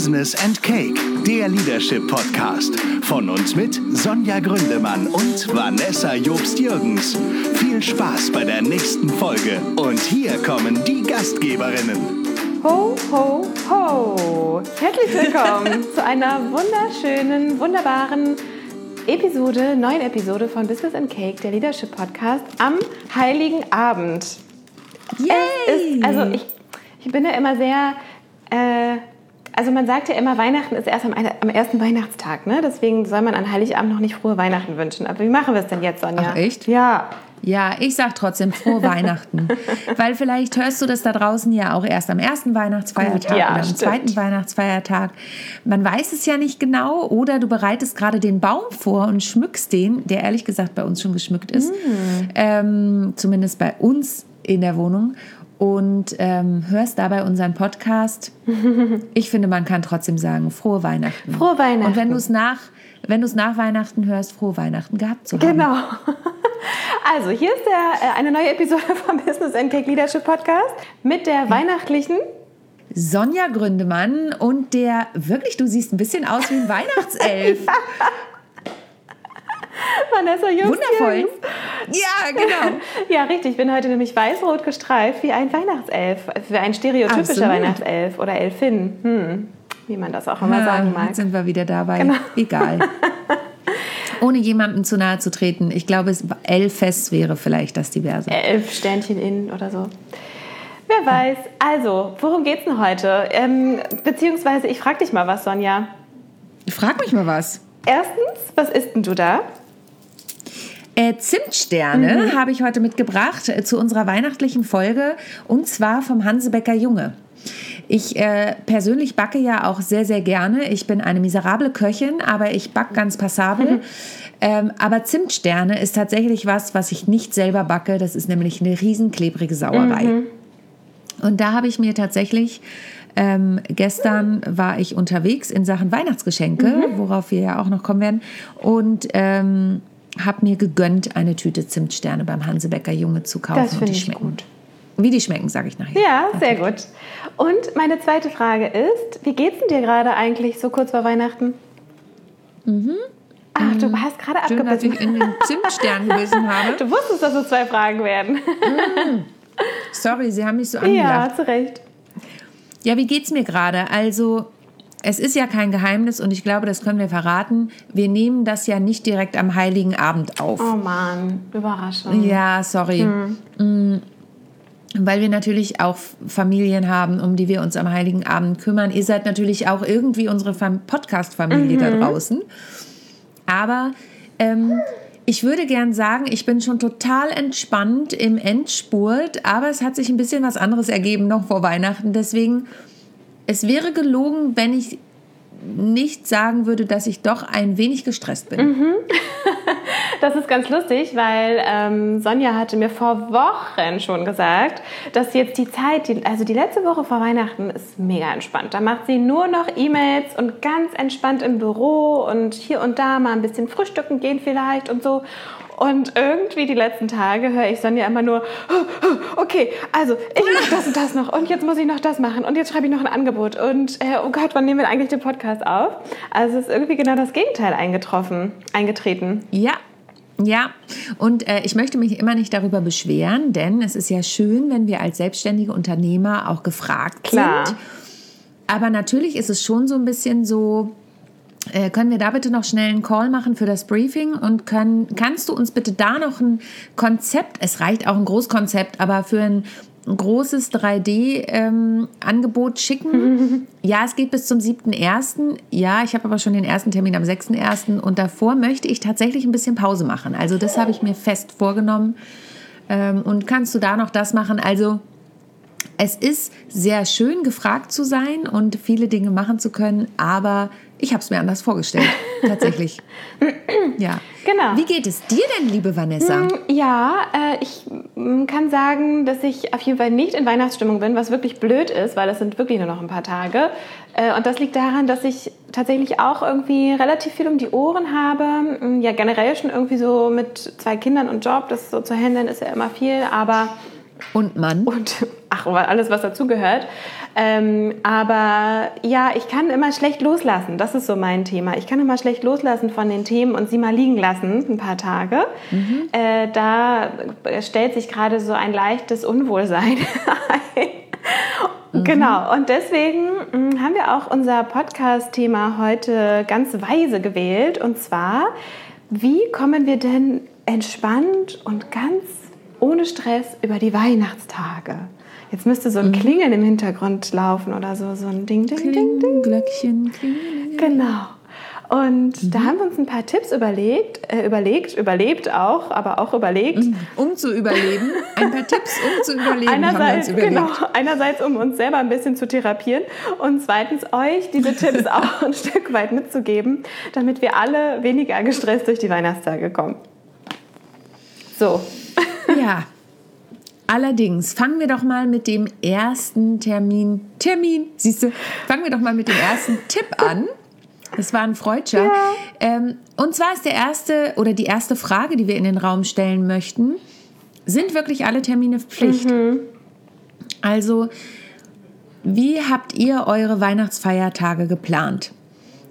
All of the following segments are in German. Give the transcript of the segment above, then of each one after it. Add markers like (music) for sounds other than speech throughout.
Business and Cake, der Leadership Podcast. Von uns mit Sonja Gründemann und Vanessa Jobst-Jürgens. Viel Spaß bei der nächsten Folge. Und hier kommen die Gastgeberinnen. Ho, ho, ho! Herzlich willkommen (laughs) zu einer wunderschönen, wunderbaren Episode, neuen Episode von Business and Cake, der Leadership Podcast am Heiligen Abend. Yay! Ist, also ich, ich bin ja immer sehr, äh, also man sagt ja immer, Weihnachten ist erst am, am, ersten Weihnachtstag, ne? Deswegen soll man an Heiligabend noch nicht frohe Weihnachten wünschen. Aber wie machen wir es denn jetzt, Sonja? Ach, echt? Ja. Ja, ich sag trotzdem frohe Weihnachten. (laughs) Weil vielleicht hörst du das da draußen ja auch erst am ersten Weihnachtsfeiertag ja, oder am stimmt. zweiten Weihnachtsfeiertag. Man weiß es ja nicht genau. Oder du bereitest gerade den Baum vor und schmückst den, der ehrlich gesagt bei uns schon geschmückt ist. Ähm, zumindest bei uns in der Wohnung. Und ähm, hörst dabei unseren Podcast. (laughs) Ich finde, man kann trotzdem sagen, frohe Weihnachten. Frohe Weihnachten. Und wenn du es nach, wenn du es nach Weihnachten hörst, frohe Weihnachten gehabt zu haben. Genau. (laughs) Also, hier ist der, äh, eine neue Episode vom Business and Cake Leadership Podcast mit der weihnachtlichen. Sonja Gründemann und der, wirklich, du siehst ein bisschen aus wie ein (laughs) Weihnachtself. Vanessa Jung. Wundervoll. Ja, genau. (laughs) Ja, richtig. Ich bin heute nämlich weiß-rot gestreift wie ein Weihnachtself. Wie ein stereotypischer Absolut. Weihnachtself oder Elfin. Hm. Wie man das auch immer sagen mag. Jetzt sind wir wieder dabei. Genau. Egal. (laughs) Ohne jemandem zu nahe zu treten. Ich glaube, es Elfes wäre vielleicht das diverse. Elf Sternchen in oder so. Wer weiß. Also, worum geht's denn heute? Ähm, beziehungsweise, ich frage dich mal was, Sonja. Frag mich mal was. Erstens, was isst denn du da? Äh, Zimtsterne Mhm. habe ich heute mitgebracht äh, zu unserer weihnachtlichen Folge und zwar vom Hansebecker Junge. Ich äh, persönlich backe ja auch sehr, sehr gerne. Ich bin eine miserable Köchin, aber ich backe ganz passabel. Mhm. Ähm, aber Zimtsterne ist tatsächlich was, was ich nicht selber backe. Das ist nämlich eine riesen klebrige Sauerei. Mhm. Und da habe ich mir tatsächlich ähm, gestern war ich unterwegs in Sachen Weihnachtsgeschenke, Mhm. worauf wir ja auch noch kommen werden, und ähm, habe mir gegönnt, eine Tüte Zimtsterne beim Hansebecker Junge zu kaufen. Das und finde die ich schmecken. gut. Wie die schmecken, sage ich nachher. Ja, sehr gut. Und meine zweite Frage ist, wie geht's denn dir gerade eigentlich so kurz vor Weihnachten? Ach, du hast gerade Mhm. Schön, dass abgebissen. ich in den Zimtstern gewissen (laughs) habe. Du wusstest, dass es zwei Fragen werden. Sorry, Sie haben mich so angelacht. ja, zu Recht. Ja, wie geht's mir gerade? Also, es ist ja kein Geheimnis und ich glaube, das können wir verraten. Wir nehmen das ja nicht direkt am Heiligen Abend auf. Oh Mann, Überraschung. Ja, sorry. Mm, Weil wir natürlich auch Familien haben, um die wir uns am Heiligen Abend kümmern. Ihr seid natürlich auch irgendwie unsere Fam- Podcast-Familie da draußen. Aber ähm, ich würde gern sagen, ich bin schon total entspannt im Endspurt, aber es hat sich ein bisschen was anderes ergeben noch vor Weihnachten. Deswegen, es wäre gelogen, wenn ich nicht sagen würde, dass ich doch ein wenig gestresst bin. (laughs) Das ist ganz lustig, weil ähm, Sonja hatte mir vor Wochen schon gesagt, dass jetzt die Zeit, die, also die letzte Woche vor Weihnachten ist mega entspannt. Da macht sie nur noch E-Mails und ganz entspannt im Büro und hier und da mal ein bisschen frühstücken gehen vielleicht und so. Und irgendwie die letzten Tage höre ich Sonja immer nur, okay, also ich mache das und das noch und jetzt muss ich noch das machen und jetzt schreibe ich noch ein Angebot und äh, oh Gott, wann nehmen wir eigentlich den Podcast auf? Also es ist irgendwie genau das Gegenteil eingetroffen, eingetreten. Ja. Ja, und äh, ich möchte mich immer nicht darüber beschweren, denn es ist ja schön, wenn wir als selbstständige Unternehmer auch gefragt Klar. sind. Aber natürlich ist es schon so ein bisschen so, äh, können wir da bitte noch schnell einen Call machen für das Briefing und können, kannst du uns bitte da noch ein Konzept, es reicht auch ein Großkonzept, aber für ein großes 3D-Angebot schicken? (laughs) ja, es geht bis zum 7.1. Ja, ich habe aber schon den ersten Termin am 6.1. und davor möchte ich tatsächlich ein bisschen Pause machen. Also das habe ich mir fest vorgenommen. Ähm, und kannst du da noch das machen? Also es ist sehr schön, gefragt zu sein und viele Dinge machen zu können, aber ich habe es mir anders vorgestellt. (laughs) Tatsächlich. ja. Genau. Wie geht es dir denn, liebe Vanessa? Ja, äh, ich mm, kann sagen, dass ich auf jeden Fall nicht in Weihnachtsstimmung bin, was wirklich blöd ist, weil es sind wirklich nur noch ein paar Tage. Äh, und das liegt daran, dass ich tatsächlich auch irgendwie relativ viel um die Ohren habe. Mm, Ja, generell schon irgendwie so mit zwei Kindern und Job, das so zu handeln ist ja immer viel, aber Und Mann? und ach alles, was dazugehört. Ähm, aber ja, ich kann immer schlecht loslassen. Das ist so mein Thema. Ich kann immer schlecht loslassen von den Themen und sie mal liegen lassen, ein paar Tage. Mhm. Äh, da stellt sich gerade so ein leichtes Unwohlsein (laughs) ein. Mhm. Genau, und deswegen mm, haben wir auch unser Podcast-Thema heute ganz weise gewählt. Und zwar, wie kommen wir denn entspannt und ganz ohne Stress über die Weihnachtstage? Jetzt müsste so ein mhm. Klingeln im Hintergrund laufen oder so, so ein Ding, Ding, Kling, Ding, Ding. Glöckchen, Klingeln. Genau. Und mhm. da haben wir uns ein paar Tipps überlegt, äh, überlegt, überlebt auch, aber auch überlegt. Mhm. Um zu überleben. Ein paar Tipps, um zu überleben. Einerseits, genau, einerseits, um uns selber ein bisschen zu therapieren und zweitens euch diese Tipps (laughs) auch ein Stück weit mitzugeben, damit wir alle weniger gestresst durch die Weihnachtstage kommen. So. Ja. Allerdings fangen wir doch mal mit dem ersten Termin. Termin, siehst du? Fangen wir doch mal mit dem ersten (laughs) Tipp an. Das war ein Freudscher. Ja. Ähm, und zwar ist der erste oder die erste Frage, die wir in den Raum stellen möchten: Sind wirklich alle Termine Pflicht? Mhm. Also, wie habt ihr eure Weihnachtsfeiertage geplant?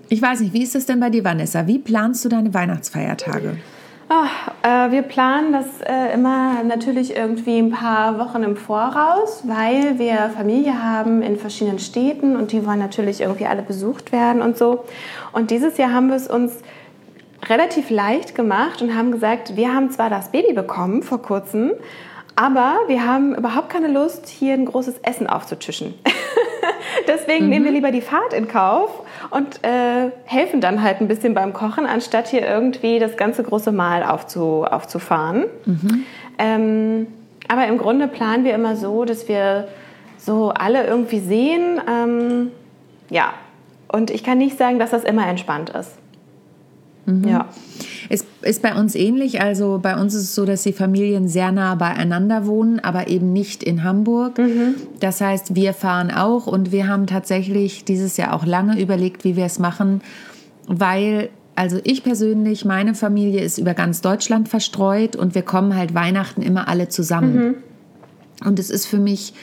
Ich weiß nicht, wie ist das denn bei dir, Vanessa? Wie planst du deine Weihnachtsfeiertage? Ach, äh, wir planen das äh, immer natürlich irgendwie ein paar Wochen im Voraus, weil wir Familie haben in verschiedenen Städten und die wollen natürlich irgendwie alle besucht werden und so. Und dieses Jahr haben wir es uns relativ leicht gemacht und haben gesagt, wir haben zwar das Baby bekommen vor kurzem, aber wir haben überhaupt keine Lust, hier ein großes Essen aufzutischen. (laughs) (laughs) Deswegen mhm. nehmen wir lieber die Fahrt in Kauf und äh, helfen dann halt ein bisschen beim Kochen, anstatt hier irgendwie das ganze große Mahl aufzu, aufzufahren. Mhm. Ähm, aber im Grunde planen wir immer so, dass wir so alle irgendwie sehen. Ähm, ja, und ich kann nicht sagen, dass das immer entspannt ist. Mhm. Ja. Ist, ist bei uns ähnlich. Also bei uns ist es so, dass die Familien sehr nah beieinander wohnen, aber eben nicht in Hamburg. Mhm. Das heißt, wir fahren auch und wir haben tatsächlich dieses Jahr auch lange überlegt, wie wir es machen, weil also ich persönlich, meine Familie ist über ganz Deutschland verstreut und wir kommen halt Weihnachten immer alle zusammen. Mhm. Und es ist für mich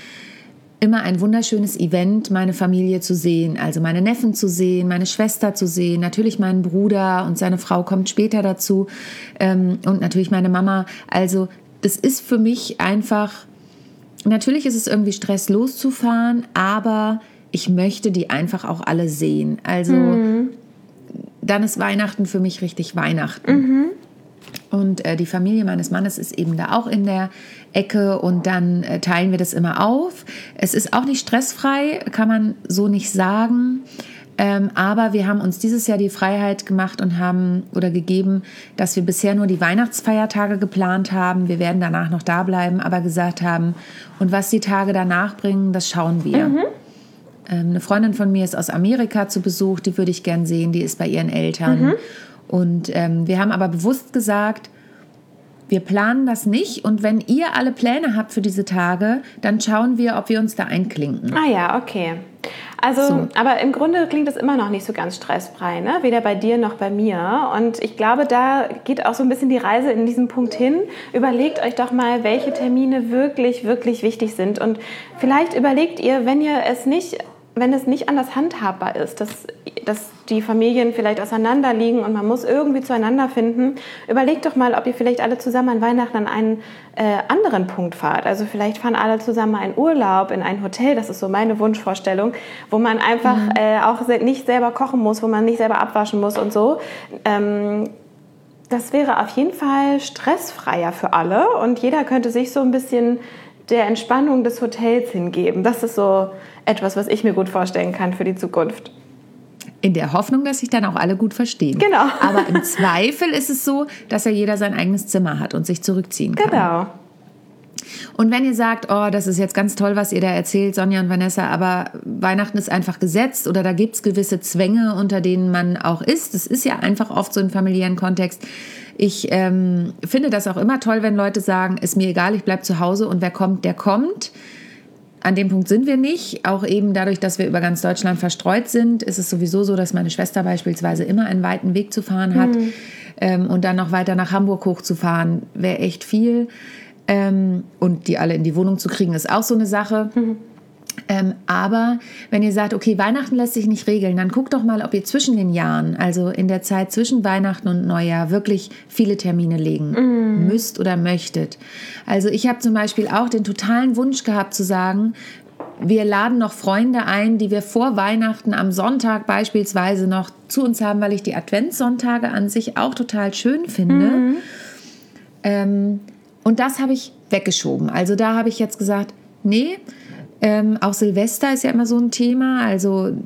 immer ein wunderschönes Event, meine Familie zu sehen, also meine Neffen zu sehen, meine Schwester zu sehen, natürlich meinen Bruder und seine Frau kommt später dazu ähm, und natürlich meine Mama. Also das ist für mich einfach, natürlich ist es irgendwie Stress loszufahren, aber ich möchte die einfach auch alle sehen. Also mhm. dann ist Weihnachten für mich richtig Weihnachten. Mhm. Und äh, die Familie meines Mannes ist eben da auch in der Ecke und dann äh, teilen wir das immer auf. Es ist auch nicht stressfrei, kann man so nicht sagen. Ähm, aber wir haben uns dieses Jahr die Freiheit gemacht und haben oder gegeben, dass wir bisher nur die Weihnachtsfeiertage geplant haben. Wir werden danach noch da bleiben, aber gesagt haben, und was die Tage danach bringen, das schauen wir. Mhm. Ähm, eine Freundin von mir ist aus Amerika zu Besuch, die würde ich gern sehen, die ist bei ihren Eltern. Mhm. Und ähm, wir haben aber bewusst gesagt, wir planen das nicht und wenn ihr alle Pläne habt für diese Tage, dann schauen wir, ob wir uns da einklinken. Ah ja, okay. Also, so. aber im Grunde klingt es immer noch nicht so ganz stressfrei, ne? weder bei dir noch bei mir. Und ich glaube, da geht auch so ein bisschen die Reise in diesem Punkt hin. Überlegt euch doch mal, welche Termine wirklich, wirklich wichtig sind. Und vielleicht überlegt ihr, wenn ihr es nicht wenn es nicht anders handhabbar ist, dass, dass die Familien vielleicht auseinander liegen und man muss irgendwie zueinander finden, überlegt doch mal, ob ihr vielleicht alle zusammen an Weihnachten an einen äh, anderen Punkt fahrt. Also vielleicht fahren alle zusammen einen Urlaub in ein Hotel, das ist so meine Wunschvorstellung, wo man einfach mhm. äh, auch nicht selber kochen muss, wo man nicht selber abwaschen muss und so. Ähm, das wäre auf jeden Fall stressfreier für alle und jeder könnte sich so ein bisschen der Entspannung des Hotels hingeben. Das ist so etwas, was ich mir gut vorstellen kann für die Zukunft. In der Hoffnung, dass sich dann auch alle gut verstehen. Genau. Aber im (laughs) Zweifel ist es so, dass ja jeder sein eigenes Zimmer hat und sich zurückziehen kann. Genau. Und wenn ihr sagt, oh, das ist jetzt ganz toll, was ihr da erzählt, Sonja und Vanessa, aber Weihnachten ist einfach gesetzt oder da gibt es gewisse Zwänge, unter denen man auch ist. Das ist ja einfach oft so im familiären Kontext. Ich ähm, finde das auch immer toll, wenn Leute sagen, ist mir egal, ich bleibe zu Hause und wer kommt, der kommt. An dem Punkt sind wir nicht. Auch eben dadurch, dass wir über ganz Deutschland verstreut sind, ist es sowieso so, dass meine Schwester beispielsweise immer einen weiten Weg zu fahren hat. Mhm. Ähm, und dann noch weiter nach Hamburg hochzufahren, wäre echt viel. Ähm, und die alle in die Wohnung zu kriegen, ist auch so eine Sache. Ähm, aber wenn ihr sagt, okay, Weihnachten lässt sich nicht regeln, dann guckt doch mal, ob ihr zwischen den Jahren, also in der Zeit zwischen Weihnachten und Neujahr, wirklich viele Termine legen müsst oder möchtet. Also ich habe zum Beispiel auch den totalen Wunsch gehabt zu sagen, wir laden noch Freunde ein, die wir vor Weihnachten am Sonntag beispielsweise noch zu uns haben, weil ich die Adventssonntage an sich auch total schön finde. Ähm, und das habe ich weggeschoben. Also da habe ich jetzt gesagt, nee, ähm, auch Silvester ist ja immer so ein Thema. Also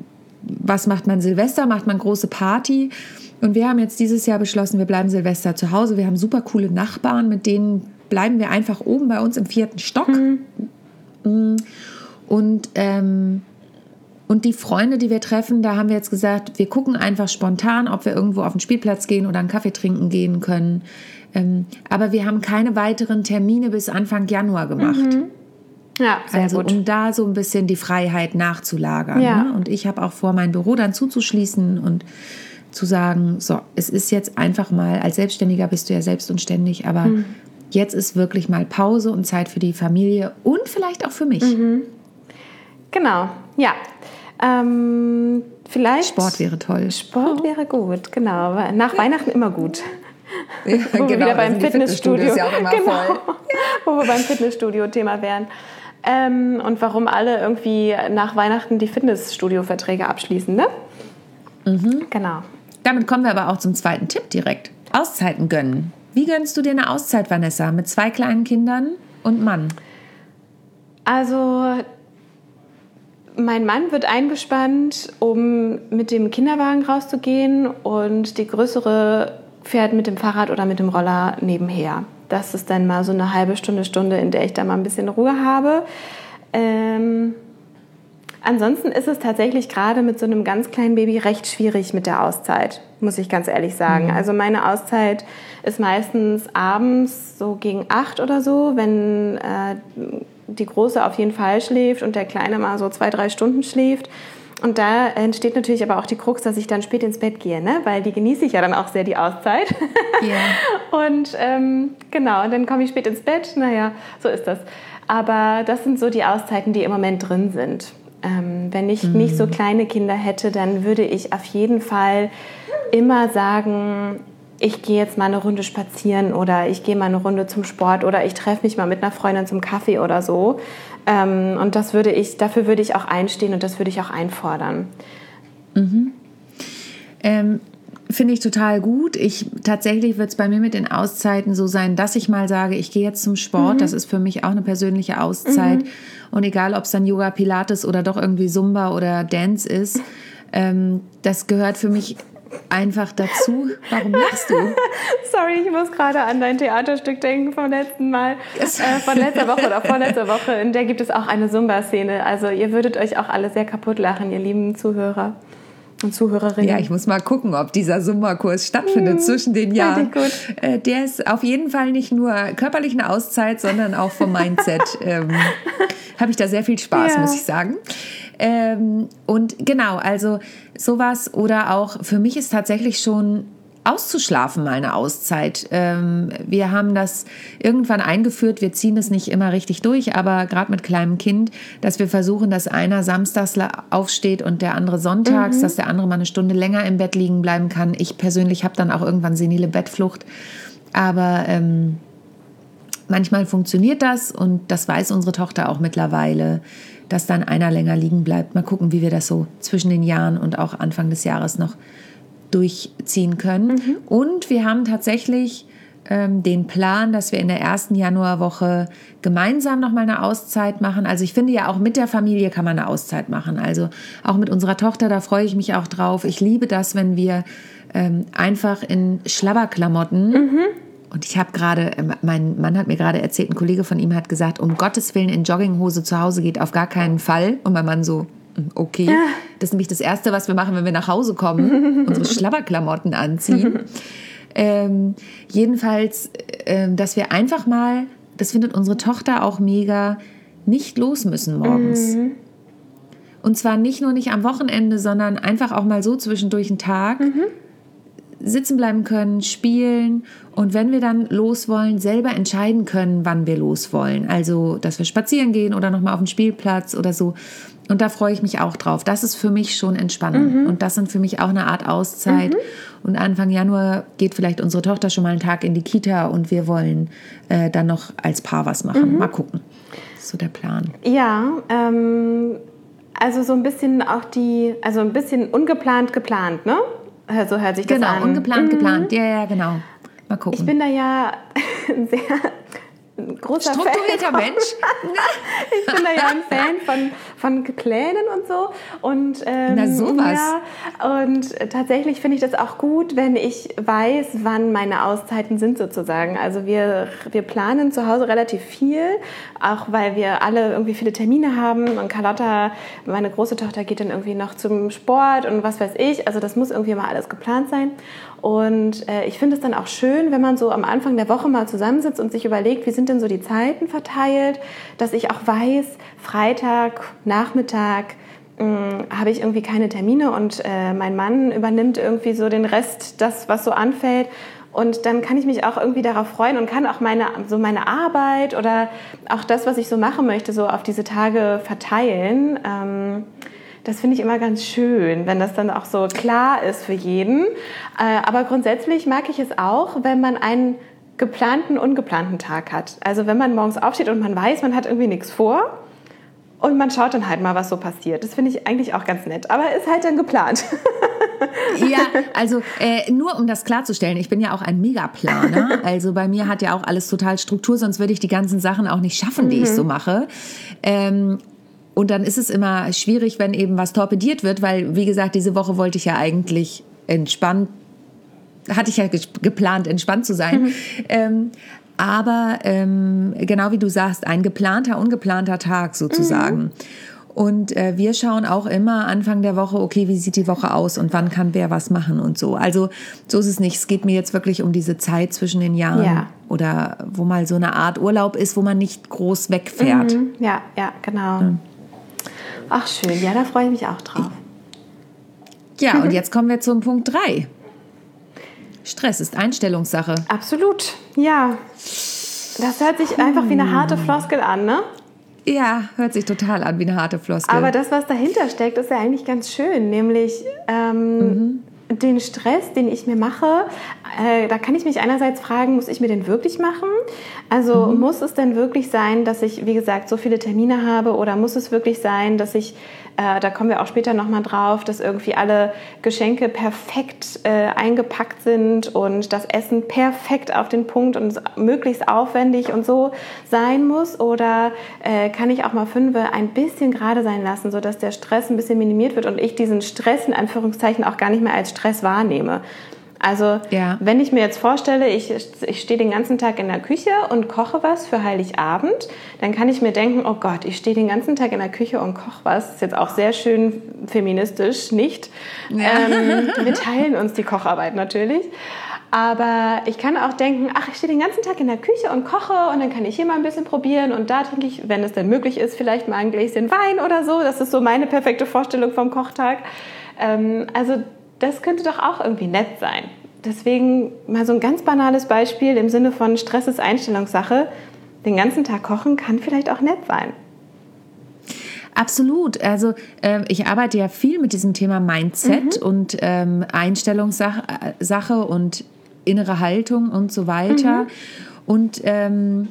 was macht man Silvester? Macht man große Party? Und wir haben jetzt dieses Jahr beschlossen, wir bleiben Silvester zu Hause. Wir haben super coole Nachbarn, mit denen bleiben wir einfach oben bei uns im vierten Stock. Mm. Und, ähm, und die Freunde, die wir treffen, da haben wir jetzt gesagt, wir gucken einfach spontan, ob wir irgendwo auf den Spielplatz gehen oder einen Kaffee trinken gehen können. Ähm, aber wir haben keine weiteren Termine bis Anfang Januar gemacht. Ja, sehr Also gut. um da so ein bisschen die Freiheit nachzulagern. Ja. Ne? Und ich habe auch vor, mein Büro dann zuzuschließen und zu sagen, so, es ist jetzt einfach mal, als Selbstständiger bist du ja selbst und ständig, aber Hm. jetzt ist wirklich mal Pause und Zeit für die Familie und vielleicht auch für mich. Mhm. Genau, ja. Ähm, vielleicht. Sport wäre toll. Sport wäre gut, genau. Nach Weihnachten immer gut. Ja, (laughs) Wo wir wieder beim Fitnessstudio. Ja genau. (laughs) Wo wir beim Fitnessstudio-Thema wären. Ähm, und warum alle irgendwie nach Weihnachten die Fitnessstudio-Verträge abschließen, ne? Mhm. Genau. Damit kommen wir aber auch zum zweiten Tipp direkt. Auszeiten gönnen. Wie gönnst du dir eine Auszeit, Vanessa, mit zwei kleinen Kindern und Mann? Also, mein Mann wird eingespannt, um mit dem Kinderwagen rauszugehen und die größere fährt mit dem Fahrrad oder mit dem Roller nebenher. Das ist dann mal so eine halbe Stunde, Stunde, in der ich da mal ein bisschen Ruhe habe. Ähm, ansonsten ist es tatsächlich gerade mit so einem ganz kleinen Baby recht schwierig mit der Auszeit, muss ich ganz ehrlich sagen. Also meine Auszeit ist meistens abends so gegen acht oder so, wenn äh, die Große auf jeden Fall schläft und der Kleine mal so zwei, drei Stunden schläft. Und da entsteht natürlich aber auch die Krux, dass ich dann spät ins Bett gehe, ne? weil die genieße ich ja dann auch sehr, die Auszeit. Ja. (laughs) Und ähm, genau, und dann komme ich spät ins Bett. Naja, so ist das. Aber das sind so die Auszeiten, die im Moment drin sind. Ähm, wenn ich nicht so kleine Kinder hätte, dann würde ich auf jeden Fall immer sagen, ich gehe jetzt mal eine Runde spazieren oder ich gehe mal eine Runde zum Sport oder ich treffe mich mal mit einer Freundin zum Kaffee oder so. Ähm, und das würde ich, dafür würde ich auch einstehen und das würde ich auch einfordern. Ähm, Finde ich total gut. Ich tatsächlich wird es bei mir mit den Auszeiten so sein, dass ich mal sage, ich gehe jetzt zum Sport. Das ist für mich auch eine persönliche Auszeit. Und egal, ob es dann Yoga, Pilates oder doch irgendwie Zumba oder Dance ist, ähm, das gehört für mich einfach dazu. Warum lachst du? (laughs) Sorry, ich muss gerade an dein Theaterstück denken vom letzten Mal, äh, von letzter Woche oder vorletzter Woche. In der gibt es auch eine Zumba-Szene. Also ihr würdet euch auch alle sehr kaputt lachen, ihr lieben Zuhörer und Zuhörerinnen. Ja, ich muss mal gucken, ob dieser Summa-Kurs stattfindet zwischen den Jahren. Äh, Der ist auf jeden Fall nicht nur körperlich eine Auszeit, sondern auch vom Mindset. (laughs) ähm, Habe ich da sehr viel Spaß, Ja. muss ich sagen. Ähm, und genau, also sowas oder auch für mich ist tatsächlich schon auszuschlafen mal eine Auszeit. Ähm, wir haben das irgendwann eingeführt, wir ziehen es nicht immer richtig durch, aber gerade mit kleinem Kind, dass wir versuchen, dass einer samstags aufsteht und der andere sonntags, dass der andere mal eine Stunde länger im Bett liegen bleiben kann. Ich persönlich habe dann auch irgendwann senile Bettflucht, aber ähm, manchmal funktioniert das und das weiß unsere Tochter auch mittlerweile, dass dann einer länger liegen bleibt. Mal gucken, wie wir das so zwischen den Jahren und auch Anfang des Jahres noch durchziehen können. Und wir haben tatsächlich ähm, den Plan, dass wir in der ersten Januarwoche gemeinsam nochmal eine Auszeit machen. Also ich finde ja auch mit der Familie kann man eine Auszeit machen. Also auch mit unserer Tochter, da freue ich mich auch drauf. Ich liebe das, wenn wir ähm, einfach in Schlabberklamotten und ich habe gerade, äh, mein Mann hat mir gerade erzählt, ein Kollege von ihm hat gesagt, um Gottes Willen in Jogginghose zu Hause geht auf gar keinen Fall. Und mein Mann so, "Mm, okay. Das ist nämlich das Erste, was wir machen, wenn wir nach Hause kommen, (laughs) unsere Schlabberklamotten anziehen. ähm, jedenfalls, ähm, dass wir einfach mal, das findet unsere Tochter auch mega, nicht los müssen morgens. Und zwar nicht nur nicht am Wochenende, sondern einfach auch mal so zwischendurch einen Tag sitzen bleiben können, spielen und wenn wir dann los wollen, selber entscheiden können, wann wir los wollen. Also, dass wir spazieren gehen oder nochmal auf den Spielplatz oder so. Und da freue ich mich auch drauf. Das ist für mich schon Entspannung. Mhm. Und das sind für mich auch eine Art Auszeit. Mhm. Und Anfang Januar geht vielleicht unsere Tochter schon mal einen Tag in die Kita und wir wollen äh, dann noch als Paar was machen. Mhm. Mal gucken. Das ist so der Plan. Ja, ähm, also so ein bisschen auch die, also ein bisschen ungeplant geplant, ne? So hört sich das genau, an. Genau, ungeplant geplant. Ja, ja, genau. Mal gucken. Ich bin da ja (laughs) sehr großer Strukturierter Fan. Mensch. (laughs) ich bin da ja ein Fan von, von Plänen und so. Und, ähm, Na sowas. Ja, und tatsächlich finde ich das auch gut, wenn ich weiß, wann meine Auszeiten sind sozusagen. Also wir, wir planen zu Hause relativ viel, auch weil wir alle irgendwie viele Termine haben. Und Carlotta, meine große Tochter, geht dann irgendwie noch zum Sport und was weiß ich. Also das muss irgendwie mal alles geplant sein. Und äh, ich finde es dann auch schön, wenn man so am Anfang der Woche mal zusammensitzt und sich überlegt, wie sind denn so die Zeiten verteilt, dass ich auch weiß, Freitag, Nachmittag hm, habe ich irgendwie keine Termine und äh, mein Mann übernimmt irgendwie so den Rest, das, was so anfällt. Und dann kann ich mich auch irgendwie darauf freuen und kann auch meine, so meine Arbeit oder auch das, was ich so machen möchte, so auf diese Tage verteilen. Ähm, das finde ich immer ganz schön, wenn das dann auch so klar ist für jeden. Äh, aber grundsätzlich mag ich es auch, wenn man einen geplanten, ungeplanten Tag hat. Also wenn man morgens aufsteht und man weiß, man hat irgendwie nichts vor und man schaut dann halt mal, was so passiert. Das finde ich eigentlich auch ganz nett, aber ist halt dann geplant. (laughs) ja, also äh, nur um das klarzustellen, ich bin ja auch ein Megaplaner. (laughs) Also bei mir hat ja auch alles total Struktur, sonst würde ich die ganzen Sachen auch nicht schaffen, die mhm. ich so mache. Ähm, und dann ist es immer schwierig, wenn eben was torpediert wird, weil, wie gesagt, diese Woche wollte ich ja eigentlich entspannt, hatte ich ja geplant, entspannt zu sein. Mhm. Ähm, aber ähm, genau wie du sagst, ein geplanter, ungeplanter Tag sozusagen. Mhm. Und äh, wir schauen auch immer Anfang der Woche, okay, wie sieht die Woche aus und wann kann wer was machen und so. Also so ist es nicht. Es geht mir jetzt wirklich um diese Zeit zwischen den Jahren ja. oder wo mal so eine Art Urlaub ist, wo man nicht groß wegfährt. Mhm. Ja, ja, genau. Ja. Ach schön, ja, da freue ich mich auch drauf. Ja, und (laughs) jetzt kommen wir zum Punkt 3. Stress ist Einstellungssache. Absolut, ja. Das hört sich einfach wie eine harte Floskel an, ne? Ja, hört sich total an wie eine harte Floskel. Aber das, was dahinter steckt, ist ja eigentlich ganz schön. Nämlich ähm, mhm den Stress, den ich mir mache, äh, da kann ich mich einerseits fragen, muss ich mir den wirklich machen? Also mhm. muss es denn wirklich sein, dass ich, wie gesagt, so viele Termine habe oder muss es wirklich sein, dass ich äh, da kommen wir auch später nochmal drauf, dass irgendwie alle Geschenke perfekt äh, eingepackt sind und das Essen perfekt auf den Punkt und möglichst aufwendig und so sein muss? Oder äh, kann ich auch mal fünf ein bisschen gerade sein lassen, sodass der Stress ein bisschen minimiert wird und ich diesen Stress in Anführungszeichen auch gar nicht mehr als Stress wahrnehme? Also ja. wenn ich mir jetzt vorstelle, ich, ich stehe den ganzen Tag in der Küche und koche was für Heiligabend, dann kann ich mir denken, oh Gott, ich stehe den ganzen Tag in der Küche und koche was. Das ist jetzt auch sehr schön feministisch, nicht? Ja. Ähm, (laughs) wir teilen uns die Kocharbeit natürlich. Aber ich kann auch denken, ach, ich stehe den ganzen Tag in der Küche und koche und dann kann ich hier mal ein bisschen probieren und da trinke ich, wenn es denn möglich ist, vielleicht mal ein Gläschen Wein oder so. Das ist so meine perfekte Vorstellung vom Kochtag. Ähm, also das könnte doch auch irgendwie nett sein. Deswegen mal so ein ganz banales Beispiel im Sinne von Stress ist Einstellungssache. Den ganzen Tag kochen kann vielleicht auch nett sein. Absolut. Also äh, ich arbeite ja viel mit diesem Thema Mindset mhm. und ähm, Einstellungssache und innere Haltung und so weiter. Mhm. Und ähm,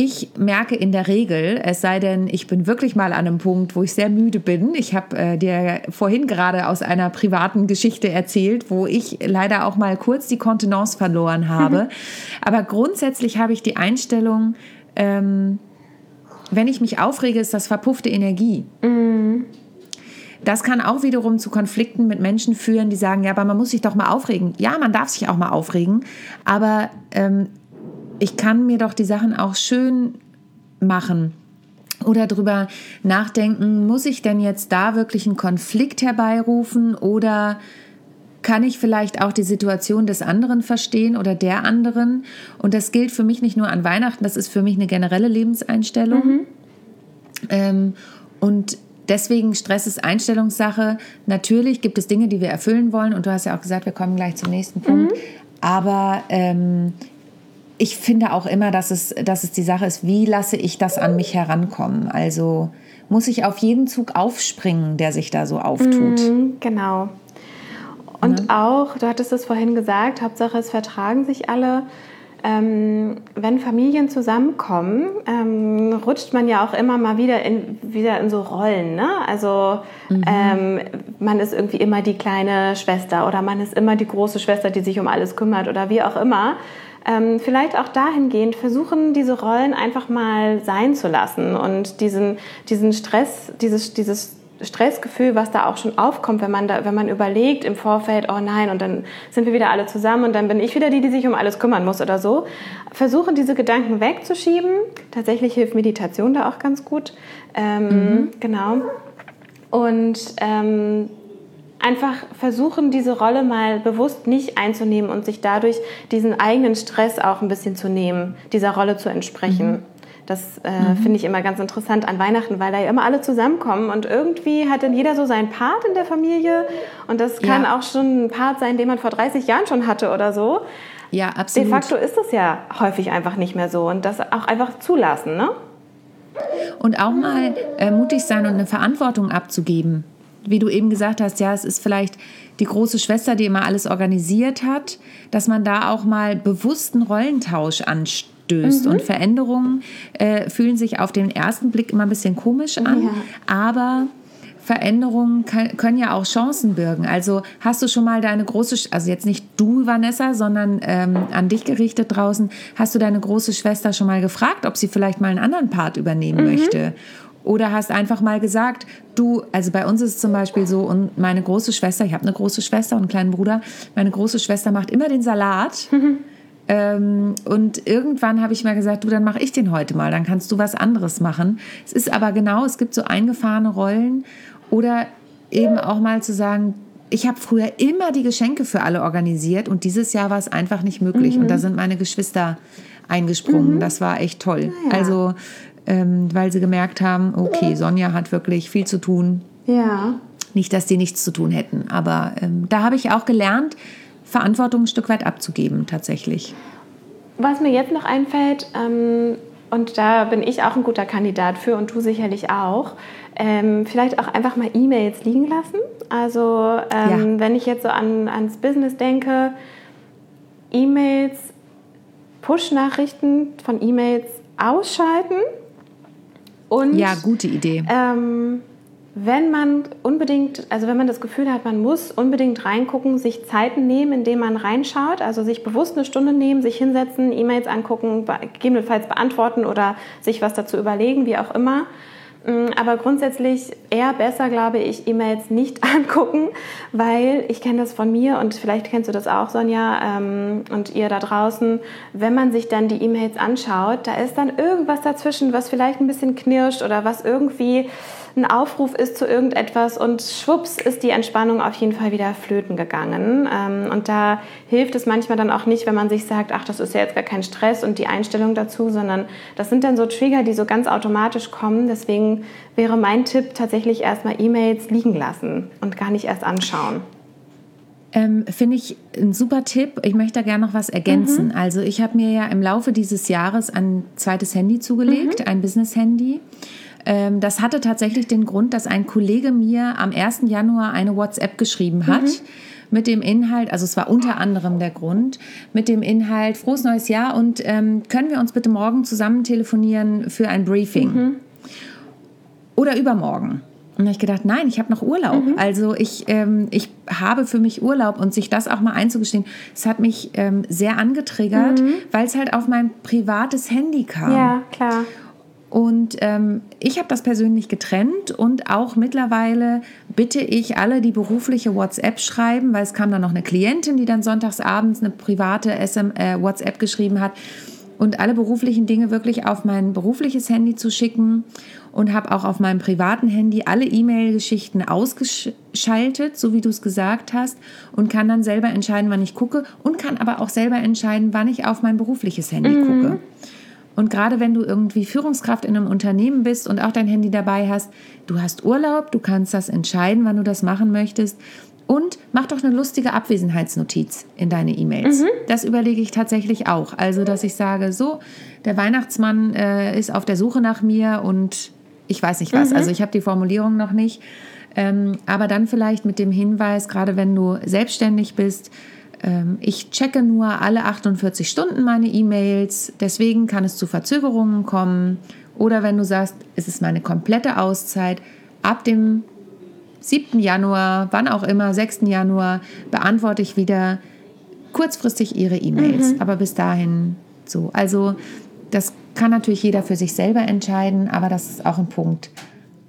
ich merke in der Regel, es sei denn, ich bin wirklich mal an einem Punkt, wo ich sehr müde bin. Ich habe äh, dir vorhin gerade aus einer privaten Geschichte erzählt, wo ich leider auch mal kurz die Kontenance verloren (laughs) habe. Mhm. Aber grundsätzlich habe ich die Einstellung, ähm, wenn ich mich aufrege, ist das verpuffte Energie. Mhm. Das kann auch wiederum zu Konflikten mit Menschen führen, die sagen, ja, aber man muss sich doch mal aufregen. Ja, man darf sich auch mal aufregen, aber ähm, ich kann mir doch die Sachen auch schön machen oder darüber nachdenken, muss ich denn jetzt da wirklich einen Konflikt herbeirufen oder kann ich vielleicht auch die Situation des anderen verstehen oder der anderen? Und das gilt für mich nicht nur an Weihnachten, das ist für mich eine generelle Lebenseinstellung. Mhm. Ähm, und deswegen Stress ist Einstellungssache. Natürlich gibt es Dinge, die wir erfüllen wollen. Und du hast ja auch gesagt, wir kommen gleich zum nächsten Punkt. Mhm. Aber ähm, ich finde auch immer, dass es, dass es die Sache ist, wie lasse ich das an mich herankommen? Also muss ich auf jeden Zug aufspringen, der sich da so auftut. Mhm, genau. Und ja. auch, du hattest es vorhin gesagt, Hauptsache es vertragen sich alle. Ähm, wenn Familien zusammenkommen, ähm, rutscht man ja auch immer mal wieder in, wieder in so Rollen. Ne? Also mhm. ähm, man ist irgendwie immer die kleine Schwester oder man ist immer die große Schwester, die sich um alles kümmert oder wie auch immer. Ähm, vielleicht auch dahingehend versuchen, diese Rollen einfach mal sein zu lassen und diesen, diesen Stress, dieses, dieses Stressgefühl, was da auch schon aufkommt, wenn man, da, wenn man überlegt im Vorfeld, oh nein, und dann sind wir wieder alle zusammen und dann bin ich wieder die, die sich um alles kümmern muss oder so. Versuchen, diese Gedanken wegzuschieben. Tatsächlich hilft Meditation da auch ganz gut. Ähm, mhm. Genau. Und ähm, einfach versuchen, diese Rolle mal bewusst nicht einzunehmen und sich dadurch diesen eigenen Stress auch ein bisschen zu nehmen, dieser Rolle zu entsprechen. Mhm. Das äh, mhm. finde ich immer ganz interessant an Weihnachten, weil da ja immer alle zusammenkommen und irgendwie hat dann jeder so seinen Part in der Familie und das kann ja. auch schon ein Part sein, den man vor 30 Jahren schon hatte oder so. Ja, absolut. De facto ist es ja häufig einfach nicht mehr so und das auch einfach zulassen, ne? Und auch mal äh, mutig sein und eine Verantwortung abzugeben. Wie du eben gesagt hast, ja, es ist vielleicht die große Schwester, die immer alles organisiert hat, dass man da auch mal bewussten Rollentausch anstellt stößt. Mhm. Und Veränderungen äh, fühlen sich auf den ersten Blick immer ein bisschen komisch an, ja. aber Veränderungen können ja auch Chancen birgen. Also hast du schon mal deine große, also jetzt nicht du, Vanessa, sondern ähm, an dich gerichtet draußen, hast du deine große Schwester schon mal gefragt, ob sie vielleicht mal einen anderen Part übernehmen mhm. möchte? Oder hast einfach mal gesagt, du, also bei uns ist es zum Beispiel so, und meine große Schwester, ich habe eine große Schwester und einen kleinen Bruder, meine große Schwester macht immer den Salat. Mhm. (laughs) Ähm, und irgendwann habe ich mal gesagt, du, dann mache ich den heute mal, dann kannst du was anderes machen. Es ist aber genau, es gibt so eingefahrene Rollen oder eben auch mal zu sagen, ich habe früher immer die Geschenke für alle organisiert und dieses Jahr war es einfach nicht möglich. Mhm. Und da sind meine Geschwister eingesprungen. Mhm. Das war echt toll. Ja. Also, ähm, weil sie gemerkt haben, okay, Sonja hat wirklich viel zu tun. Ja. Nicht, dass die nichts zu tun hätten, aber ähm, da habe ich auch gelernt, Verantwortung ein Stück weit abzugeben, tatsächlich. Was mir jetzt noch einfällt, ähm, und da bin ich auch ein guter Kandidat für und du sicherlich auch, ähm, vielleicht auch einfach mal E-Mails liegen lassen. Also ähm, ja. wenn ich jetzt so an, ans Business denke, E-Mails, Push-Nachrichten von E-Mails ausschalten. Und, ja, gute Idee. Ähm, wenn man unbedingt, also wenn man das Gefühl hat, man muss unbedingt reingucken, sich Zeiten nehmen, indem man reinschaut, also sich bewusst eine Stunde nehmen, sich hinsetzen, E-Mails angucken, gegebenenfalls beantworten oder sich was dazu überlegen, wie auch immer. Mm, aber grundsätzlich eher besser, glaube ich, E-Mails nicht (laughs) angucken, weil ich kenne das von mir und vielleicht kennst du das auch, Sonja, ähm, und ihr da draußen. Wenn man sich dann die E-Mails anschaut, da ist dann irgendwas dazwischen, was vielleicht ein bisschen knirscht oder was irgendwie ein Aufruf ist zu irgendetwas und schwupps ist die Entspannung auf jeden Fall wieder flöten gegangen. Ähm, und da hilft es manchmal dann auch nicht, wenn man sich sagt, ach, das ist ja jetzt gar kein Stress und die Einstellung dazu, sondern das sind dann so Trigger, die so ganz automatisch kommen. Deswegen wäre mein Tipp tatsächlich erstmal E-Mails liegen lassen und gar nicht erst anschauen. Ähm, Finde ich ein super Tipp. Ich möchte da gerne noch was ergänzen. Mhm. Also ich habe mir ja im Laufe dieses Jahres ein zweites Handy zugelegt, mhm. ein Business-Handy. Ähm, das hatte tatsächlich den Grund, dass ein Kollege mir am 1. Januar eine WhatsApp geschrieben hat. Mhm. Mit dem Inhalt, also es war unter anderem der Grund, mit dem Inhalt Frohes neues Jahr und ähm, können wir uns bitte morgen zusammen telefonieren für ein Briefing? Mhm. Oder übermorgen. Und da habe ich gedacht, nein, ich habe noch Urlaub. Mhm. Also ich, ähm, ich habe für mich Urlaub und sich das auch mal einzugestehen, es hat mich ähm, sehr angetriggert, mhm. weil es halt auf mein privates Handy kam. Ja, klar. Und ähm, ich habe das persönlich getrennt und auch mittlerweile bitte ich alle, die berufliche WhatsApp schreiben, weil es kam dann noch eine Klientin, die dann sonntags abends eine private SM, äh, WhatsApp geschrieben hat und alle beruflichen Dinge wirklich auf mein berufliches Handy zu schicken und habe auch auf meinem privaten Handy alle E-Mail-Geschichten ausgeschaltet, so wie du es gesagt hast, und kann dann selber entscheiden, wann ich gucke und kann aber auch selber entscheiden, wann ich auf mein berufliches Handy mhm. gucke. Und gerade wenn du irgendwie Führungskraft in einem Unternehmen bist und auch dein Handy dabei hast, du hast Urlaub, du kannst das entscheiden, wann du das machen möchtest. Und mach doch eine lustige Abwesenheitsnotiz in deine E-Mails. Mhm. Das überlege ich tatsächlich auch. Also, dass ich sage, so, der Weihnachtsmann äh, ist auf der Suche nach mir und ich weiß nicht was. Mhm. Also, ich habe die Formulierung noch nicht. Ähm, aber dann vielleicht mit dem Hinweis, gerade wenn du selbstständig bist, ich checke nur alle 48 Stunden meine E-Mails, deswegen kann es zu Verzögerungen kommen. Oder wenn du sagst, es ist meine komplette Auszeit, ab dem 7. Januar, wann auch immer, 6. Januar, beantworte ich wieder kurzfristig Ihre E-Mails. Mhm. Aber bis dahin so. Also das kann natürlich jeder für sich selber entscheiden, aber das ist auch ein Punkt,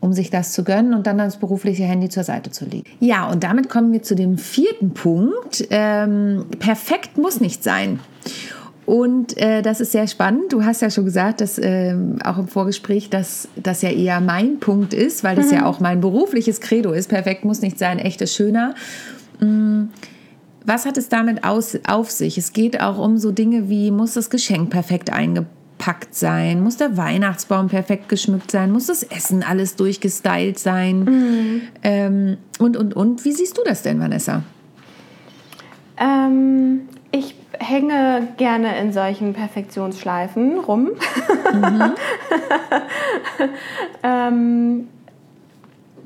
um sich das zu gönnen und dann das berufliche Handy zur Seite zu legen. Ja, und damit kommen wir zu dem vierten Punkt. Ähm, perfekt muss nicht sein. Und äh, das ist sehr spannend. Du hast ja schon gesagt, dass äh, auch im Vorgespräch, dass das ja eher mein Punkt ist, weil das mhm. ja auch mein berufliches Credo ist. Perfekt muss nicht sein, echtes schöner. Mhm. Was hat es damit aus, auf sich? Es geht auch um so Dinge wie, muss das Geschenk perfekt eingepackt sein? Muss der Weihnachtsbaum perfekt geschmückt sein? Muss das Essen alles durchgestylt sein? Mhm. Ähm, und, und, und. Wie siehst du das denn, Vanessa? Ähm, ich hänge gerne in solchen Perfektionsschleifen rum. Mhm. (laughs) ähm,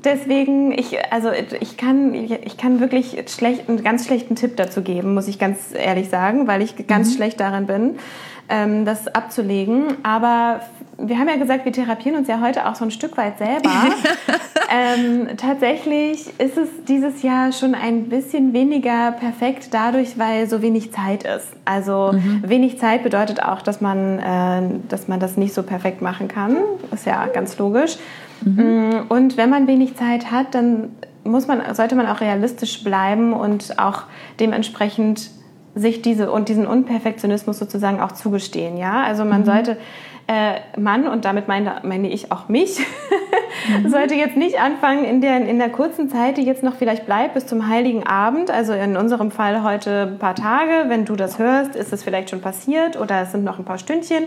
deswegen, ich, also ich kann, ich kann wirklich schlecht, einen ganz schlechten Tipp dazu geben, muss ich ganz ehrlich sagen, weil ich ganz mhm. schlecht darin bin, ähm, das abzulegen. Aber wir haben ja gesagt, wir therapieren uns ja heute auch so ein Stück weit selber. (laughs) ähm, tatsächlich ist es dieses Jahr schon ein bisschen weniger perfekt dadurch, weil so wenig Zeit ist. Also mhm. wenig Zeit bedeutet auch, dass man, äh, dass man das nicht so perfekt machen kann. Ist ja ganz logisch. Mhm. Mm, und wenn man wenig Zeit hat, dann muss man, sollte man auch realistisch bleiben und auch dementsprechend sich diese und diesen Unperfektionismus sozusagen auch zugestehen. Ja, also man mhm. sollte äh, Mann, und damit meine, meine ich auch mich, mhm. (laughs) sollte jetzt nicht anfangen, in der, in der kurzen Zeit, die jetzt noch vielleicht bleibt, bis zum Heiligen Abend, also in unserem Fall heute ein paar Tage, wenn du das hörst, ist es vielleicht schon passiert oder es sind noch ein paar Stündchen,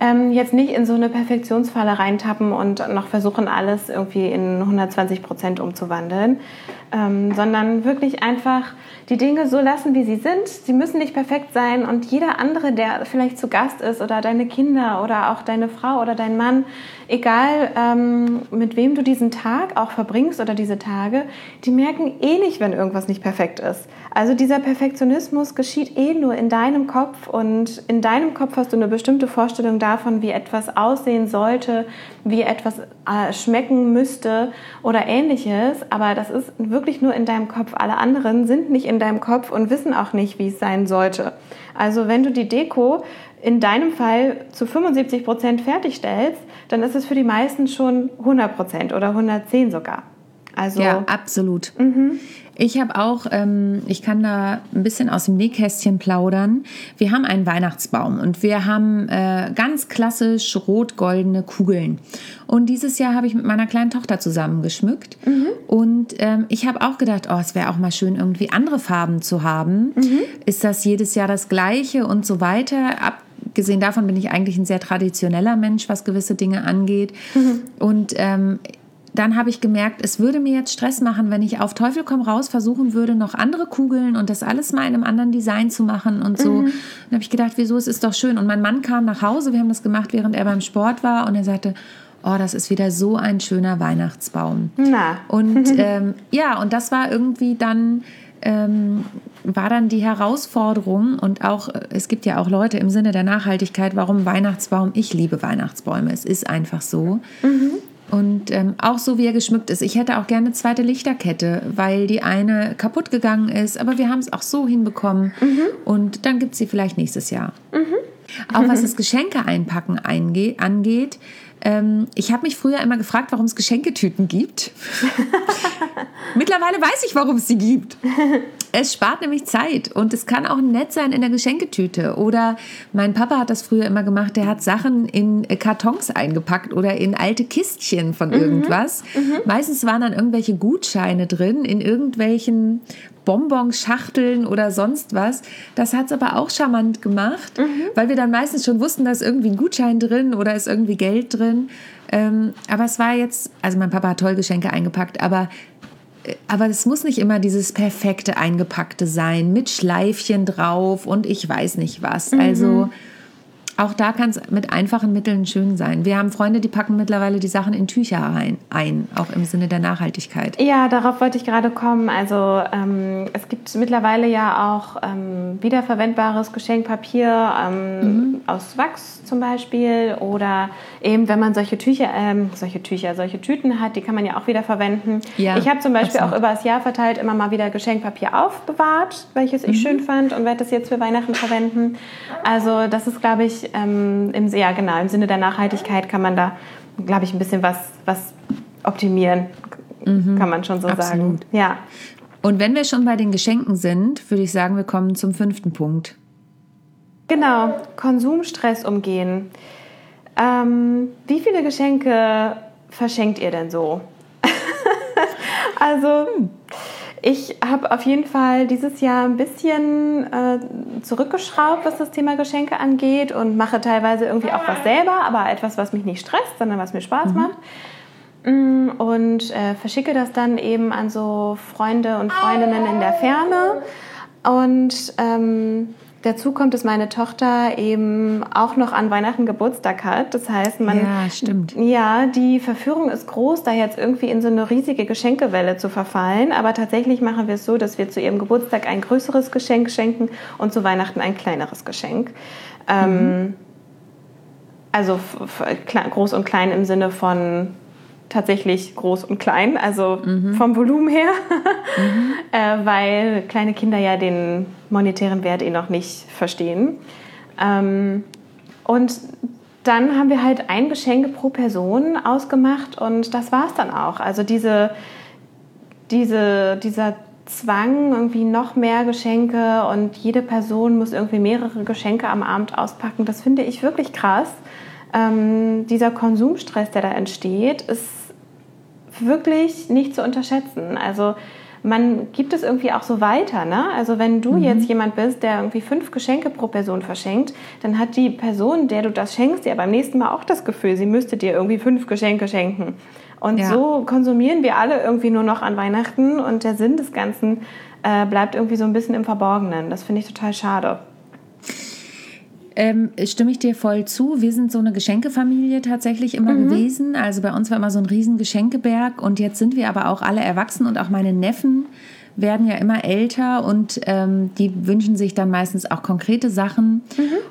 ähm, jetzt nicht in so eine Perfektionsfalle reintappen und noch versuchen, alles irgendwie in 120 Prozent umzuwandeln, ähm, sondern wirklich einfach die Dinge so lassen, wie sie sind. Sie müssen nicht perfekt sein und jeder andere, der vielleicht zu Gast ist oder deine Kinder oder auch deine Frau oder dein Mann, egal ähm, mit wem du diesen Tag auch verbringst oder diese Tage, die merken eh nicht, wenn irgendwas nicht perfekt ist. Also dieser Perfektionismus geschieht eh nur in deinem Kopf und in deinem Kopf hast du eine bestimmte Vorstellung davon, wie etwas aussehen sollte, wie etwas äh, schmecken müsste oder ähnliches, aber das ist wirklich nur in deinem Kopf. Alle anderen sind nicht in deinem Kopf und wissen auch nicht, wie es sein sollte. Also wenn du die Deko in deinem Fall zu 75 Prozent fertigstellst, dann ist es für die meisten schon 100 Prozent oder 110 sogar. Also ja, absolut. Mhm. Ich habe auch, ähm, ich kann da ein bisschen aus dem Nähkästchen plaudern. Wir haben einen Weihnachtsbaum und wir haben äh, ganz klassisch rot-goldene Kugeln. Und dieses Jahr habe ich mit meiner kleinen Tochter zusammen geschmückt. Mhm. Und ähm, ich habe auch gedacht, oh, es wäre auch mal schön, irgendwie andere Farben zu haben. Mhm. Ist das jedes Jahr das gleiche und so weiter? Abgesehen davon bin ich eigentlich ein sehr traditioneller Mensch, was gewisse Dinge angeht. Mhm. Und ähm, dann habe ich gemerkt, es würde mir jetzt Stress machen, wenn ich auf Teufel komm raus versuchen würde, noch andere Kugeln und das alles mal in einem anderen Design zu machen und so. Mhm. Dann habe ich gedacht, wieso, es ist doch schön. Und mein Mann kam nach Hause, wir haben das gemacht, während er beim Sport war und er sagte, oh, das ist wieder so ein schöner Weihnachtsbaum. Na. Und (laughs) ähm, ja, und das war irgendwie dann ähm, war dann die Herausforderung und auch, es gibt ja auch Leute im Sinne der Nachhaltigkeit, warum Weihnachtsbaum, ich liebe Weihnachtsbäume, es ist einfach so. Mhm. Und ähm, auch so, wie er geschmückt ist. Ich hätte auch gerne eine zweite Lichterkette, weil die eine kaputt gegangen ist. Aber wir haben es auch so hinbekommen. Mhm. Und dann gibt es sie vielleicht nächstes Jahr. Mhm. Auch was das Geschenke einpacken angeht. Ähm, ich habe mich früher immer gefragt, warum es Geschenketüten gibt. (laughs) Mittlerweile weiß ich, warum es sie gibt. (laughs) Es spart nämlich Zeit und es kann auch nett sein in der Geschenketüte. Oder mein Papa hat das früher immer gemacht, der hat Sachen in Kartons eingepackt oder in alte Kistchen von irgendwas. Meistens waren dann irgendwelche Gutscheine drin in irgendwelchen Bonbonschachteln oder sonst was. Das hat es aber auch charmant gemacht, weil wir dann meistens schon wussten, da ist irgendwie ein Gutschein drin oder ist irgendwie Geld drin. Ähm, aber es war jetzt, also mein Papa hat toll Geschenke eingepackt, aber aber es muss nicht immer dieses perfekte eingepackte sein mit Schleifchen drauf und ich weiß nicht was. Also auch da kann es mit einfachen Mitteln schön sein. Wir haben Freunde, die packen mittlerweile die Sachen in Tücher rein, ein, auch im Sinne der Nachhaltigkeit. Ja, darauf wollte ich gerade kommen. Also ähm, es gibt mittlerweile ja auch ähm, wiederverwendbares Geschenkpapier ähm, aus Wachs zum Beispiel oder eben wenn man solche Tücher, ähm, solche Tücher, solche Tüten hat, die kann man ja auch wieder verwenden. Ja, ich habe zum Beispiel absolut. auch über das Jahr verteilt immer mal wieder Geschenkpapier aufbewahrt, welches ich schön fand und werde das jetzt für Weihnachten verwenden. Also das ist, glaube ich, ähm, im, ja genau, im Sinne der Nachhaltigkeit kann man da, glaube ich, ein bisschen was, was optimieren, kann man schon so sagen. absolut. Ja. Und wenn wir schon bei den Geschenken sind, würde ich sagen, wir kommen zum fünften Punkt. Genau, Konsumstress umgehen. Ähm, wie viele Geschenke verschenkt ihr denn so? (laughs) also, ich habe auf jeden Fall dieses Jahr ein bisschen äh, zurückgeschraubt, was das Thema Geschenke angeht und mache teilweise irgendwie auch was selber, aber etwas, was mich nicht stresst, sondern was mir Spaß macht. Mm, Und äh, verschicke das dann eben an so Freunde und Freundinnen in der Ferne. Und ähm, dazu kommt, dass meine Tochter eben auch noch an Weihnachten Geburtstag hat. Das heißt, man. Ja, stimmt. Ja, die Verführung ist groß, da jetzt irgendwie in so eine riesige Geschenkewelle zu verfallen. Aber tatsächlich machen wir es so, dass wir zu ihrem Geburtstag ein größeres Geschenk schenken und zu Weihnachten ein kleineres Geschenk. Ähm, also f- f- kle- groß und klein im Sinne von tatsächlich groß und klein, also vom Volumen her, (laughs) äh, weil kleine Kinder ja den monetären Wert eh noch nicht verstehen. Ähm, und dann haben wir halt ein Geschenk pro Person ausgemacht und das war es dann auch. Also diese, diese, dieser Zwang, irgendwie noch mehr Geschenke und jede Person muss irgendwie mehrere Geschenke am Abend auspacken, das finde ich wirklich krass. Ähm, dieser Konsumstress, der da entsteht, ist wirklich nicht zu unterschätzen. Also man gibt es irgendwie auch so weiter. Ne? Also wenn du jetzt jemand bist, der irgendwie fünf Geschenke pro Person verschenkt, dann hat die Person, der du das schenkst, ja beim nächsten Mal auch das Gefühl, sie müsste dir irgendwie fünf Geschenke schenken. Und Ja. so konsumieren wir alle irgendwie nur noch an Weihnachten und der Sinn des Ganzen äh, bleibt irgendwie so ein bisschen im Verborgenen. Das finde ich total schade. Ähm, stimme ich dir voll zu. Wir sind so eine Geschenkefamilie tatsächlich immer gewesen. Also bei uns war immer so ein riesen Geschenkeberg und jetzt sind wir aber auch alle erwachsen und auch meine Neffen werden ja immer älter und ähm, die wünschen sich dann meistens auch konkrete Sachen.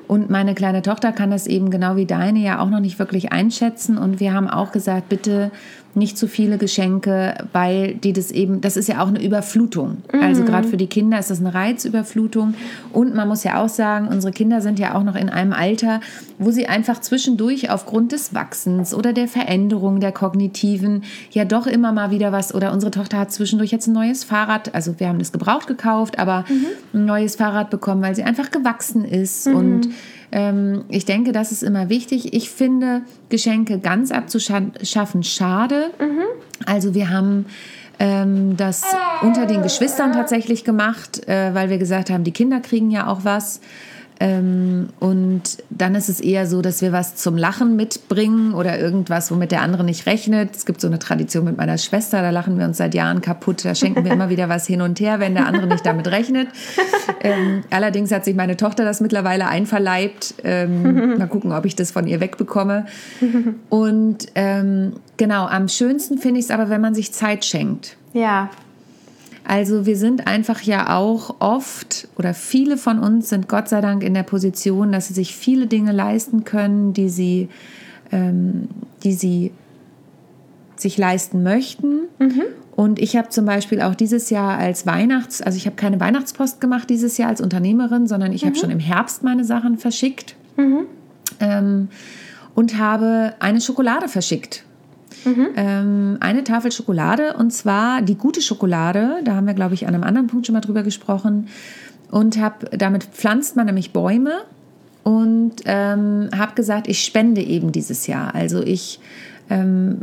Und meine kleine Tochter kann das eben genau wie deine ja auch noch nicht wirklich einschätzen. Und wir haben auch gesagt, bitte nicht zu viele Geschenke, weil die das eben, das ist ja auch eine Überflutung. Also gerade für die Kinder ist das eine Reizüberflutung. Und man muss ja auch sagen, unsere Kinder sind ja auch noch in einem Alter, wo sie einfach zwischendurch aufgrund des Wachsens oder der Veränderung der kognitiven ja doch immer mal wieder was, oder unsere Tochter hat zwischendurch jetzt ein neues Fahrrad, also wir haben das gebraucht gekauft, aber ein neues Fahrrad bekommen, weil sie einfach gewachsen ist und ähm, ich denke, das ist immer wichtig. Ich finde, Geschenke ganz abzuschaffen schade. Also wir haben ähm, das unter den Geschwistern tatsächlich gemacht, äh, weil wir gesagt haben, die Kinder kriegen ja auch was. Ähm, und dann ist es eher so, dass wir was zum Lachen mitbringen oder irgendwas, womit der andere nicht rechnet. Es gibt so eine Tradition mit meiner Schwester, da lachen wir uns seit Jahren kaputt. Da schenken wir immer wieder was hin und her, wenn der andere nicht damit rechnet. Ähm, allerdings hat sich meine Tochter das mittlerweile einverleibt. Ähm, mal gucken, ob ich das von ihr wegbekomme. Und ähm, genau, am schönsten finde ich es aber, wenn man sich Zeit schenkt. Ja, Also wir sind einfach ja auch oft oder viele von uns sind Gott sei Dank in der Position, dass sie sich viele Dinge leisten können, die sie, ähm, die sie sich leisten möchten. Und ich habe zum Beispiel auch dieses Jahr als Weihnachts, also ich habe keine Weihnachtspost gemacht dieses Jahr als Unternehmerin, sondern ich habe schon im Herbst meine Sachen verschickt ähm, und habe eine Schokolade verschickt. Ähm, eine Tafel Schokolade und zwar die gute Schokolade. Da haben wir, glaube ich, an einem anderen Punkt schon mal drüber gesprochen. Und habe, damit pflanzt man nämlich Bäume und ähm, habe gesagt, ich spende eben dieses Jahr. Also ich ähm,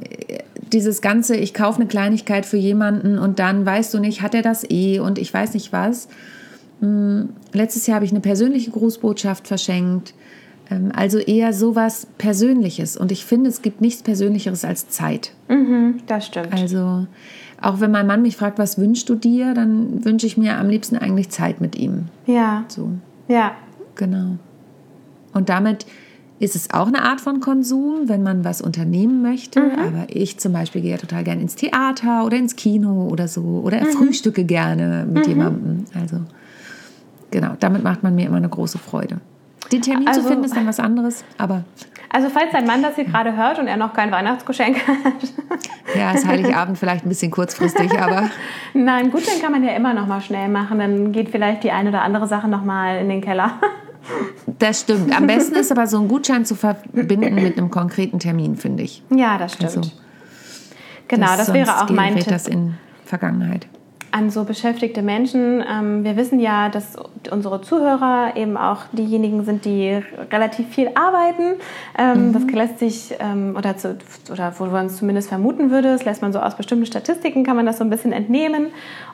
dieses ganze, ich kaufe eine Kleinigkeit für jemanden und dann weißt du nicht, hat er das eh und ich weiß nicht was. Hm, letztes Jahr habe ich eine persönliche Grußbotschaft verschenkt. Ähm, also eher sowas Persönliches. Und ich finde, es gibt nichts Persönlicheres als Zeit. Mhm, das stimmt. Also auch wenn mein Mann mich fragt, was wünschst du dir, dann wünsche ich mir am liebsten eigentlich Zeit mit ihm. Ja. So, Ja. genau. Und damit ist es auch eine Art von Konsum, wenn man was unternehmen möchte. Aber ich zum Beispiel gehe ja total gerne ins Theater oder ins Kino oder so. Oder frühstücke gerne mit jemandem. Also genau, damit macht man mir immer eine große Freude. Den Termin Also- zu finden ist dann was anderes, aber Also falls dein Mann das hier gerade hört und er noch kein Weihnachtsgeschenk hat, ja, ist Heiligabend vielleicht ein bisschen kurzfristig, aber (laughs) nein, gut, dann kann man ja immer noch mal schnell machen. Dann geht vielleicht die eine oder andere Sache noch mal in den Keller. (laughs) das stimmt. Am besten ist aber so ein Gutschein zu verbinden mit einem konkreten Termin, finde ich. Ja, das stimmt. Also, genau, das, sonst wäre auch mein Tipp das in Vergangenheit. An so beschäftigte Menschen. Ähm, wir wissen ja, dass unsere Zuhörer eben auch diejenigen sind, die relativ viel arbeiten. Ähm, Das lässt sich, ähm, oder, zu, oder wo man es zumindest vermuten würde, das lässt man so aus bestimmten Statistiken, kann man das so ein bisschen entnehmen.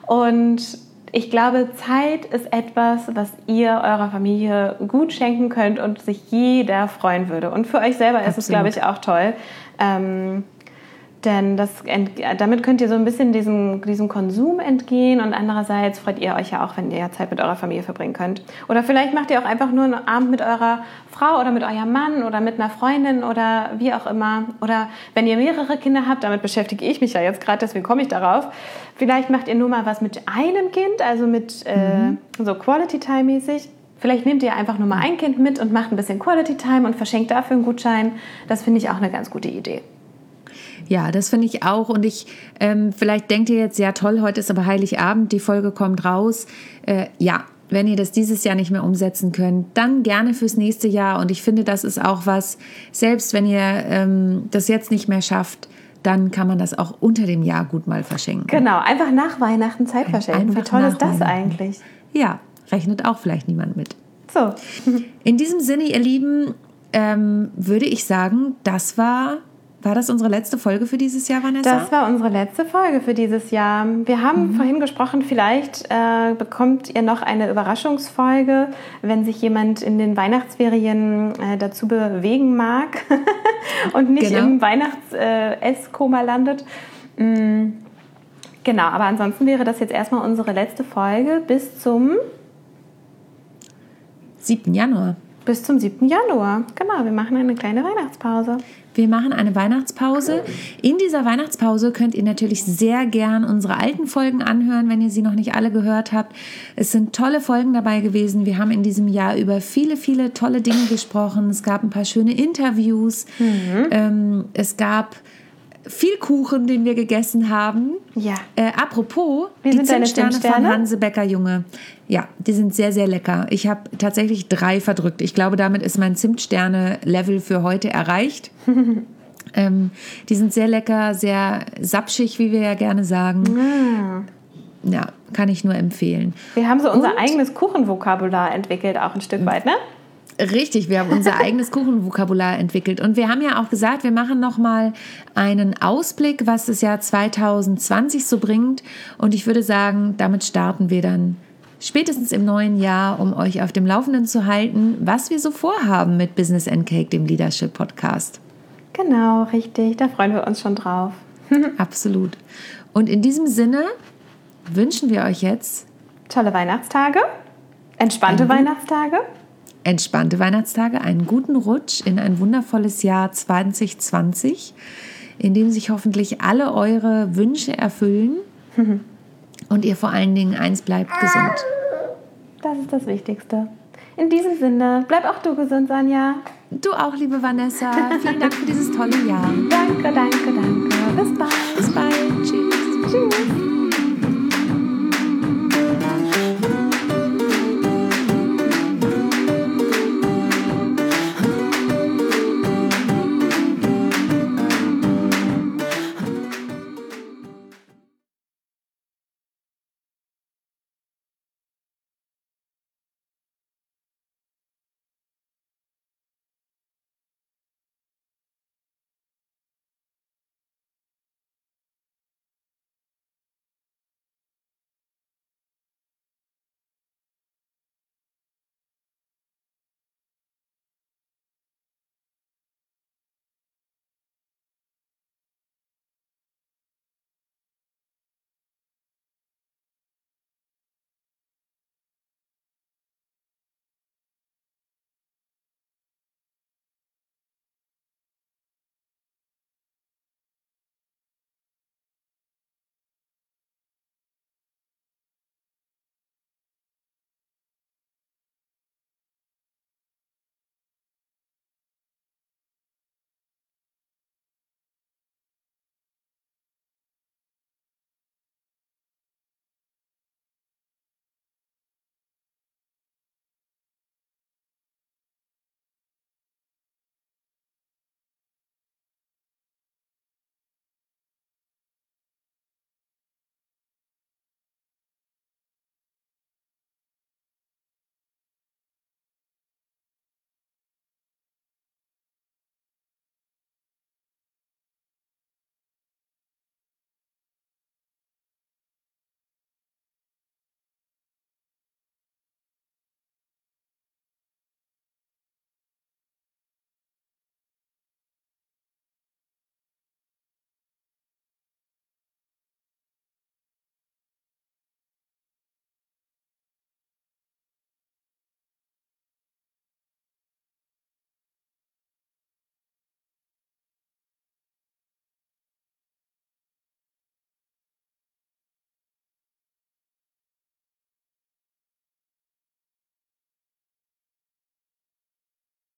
Und ich glaube, Zeit ist etwas, was ihr eurer Familie gut schenken könnt und sich jeder freuen würde. Und für euch selber ist es, Absolut. glaube ich, auch toll. Ähm, denn das, damit könnt ihr so ein bisschen diesem, diesem Konsum entgehen und andererseits freut ihr euch ja auch, wenn ihr Zeit mit eurer Familie verbringen könnt. Oder vielleicht macht ihr auch einfach nur einen Abend mit eurer Frau oder mit eurem Mann oder mit einer Freundin oder wie auch immer. Oder wenn ihr mehrere Kinder habt, damit beschäftige ich mich ja jetzt gerade, deswegen komme ich darauf. Vielleicht macht ihr nur mal was mit einem Kind, also mit äh, so Quality Time mäßig. Vielleicht nehmt ihr einfach nur mal ein Kind mit und macht ein bisschen Quality Time und verschenkt dafür einen Gutschein. Das finde ich auch eine ganz gute Idee. Ja, das finde ich auch. Und ich, ähm, vielleicht denkt ihr jetzt, ja toll, heute ist aber Heiligabend, die Folge kommt raus. Äh, ja, wenn ihr das dieses Jahr nicht mehr umsetzen könnt, dann gerne fürs nächste Jahr. Und ich finde, das ist auch was, selbst wenn ihr ähm, das jetzt nicht mehr schafft, dann kann man das auch unter dem Jahr gut mal verschenken. Genau, einfach nach Weihnachten Zeit verschenken. Wie Einfach toll nach ist das eigentlich? Ja, rechnet auch vielleicht niemand mit. So, In diesem Sinne, ihr Lieben, ähm, würde ich sagen, das war, war das unsere letzte Folge für dieses Jahr, Vanessa? das war unsere letzte Folge für dieses Jahr. Wir haben vorhin gesprochen, vielleicht äh, bekommt ihr noch eine Überraschungsfolge, wenn sich jemand in den Weihnachtsferien äh, dazu bewegen mag (laughs) und nicht Genau. im Weihnachts-Esskoma landet. Mm, Genau, aber ansonsten wäre das jetzt erstmal unsere letzte Folge bis zum 7. Januar. Bis zum 7. Januar. Genau, wir machen eine kleine Weihnachtspause. Wir machen eine Weihnachtspause. In dieser Weihnachtspause könnt ihr natürlich sehr gern unsere alten Folgen anhören, wenn ihr sie noch nicht alle gehört habt. Es sind tolle Folgen dabei gewesen. Wir haben in diesem Jahr über viele, viele tolle Dinge gesprochen. Es gab ein paar schöne Interviews. Ähm, es gab viel Kuchen, den wir gegessen haben. Ja. Äh, apropos, Wie die sind Zimtsterne von Zimtsterne? Hanse Becker Junge. Ja, die sind sehr, sehr lecker. Ich habe tatsächlich drei verdrückt. Ich glaube, damit ist mein Zimtsterne-Level für heute erreicht. (laughs) ähm, die sind sehr lecker, sehr sapschig, wie wir ja gerne sagen. Ja, kann ich nur empfehlen. Wir haben so unser Und- eigenes Kuchenvokabular entwickelt, auch ein Stück weit, ne? Richtig, wir haben unser (laughs) eigenes Kuchenvokabular entwickelt und wir haben ja auch gesagt, wir machen noch mal einen Ausblick, was das Jahr 2020 so bringt und ich würde sagen, damit starten wir dann spätestens im neuen Jahr, um euch auf dem Laufenden zu halten, was wir so vorhaben mit Business and Cake, dem Leadership Podcast. Genau, richtig. Da freuen wir uns schon drauf. (laughs) Absolut. Und in diesem Sinne wünschen wir euch jetzt Tolle Weihnachtstage, entspannte Weihnachtstage. Entspannte Weihnachtstage, einen guten Rutsch in ein wundervolles Jahr 2020, in dem sich hoffentlich alle eure Wünsche erfüllen (laughs) und ihr vor allen Dingen eins bleibt gesund. Das ist das Wichtigste. In diesem Sinne, bleib auch du gesund, Sanja. Du auch, liebe Vanessa. Vielen Dank für dieses tolle Jahr. Danke, danke, danke. Bis bald. Bis bald. Tschüss.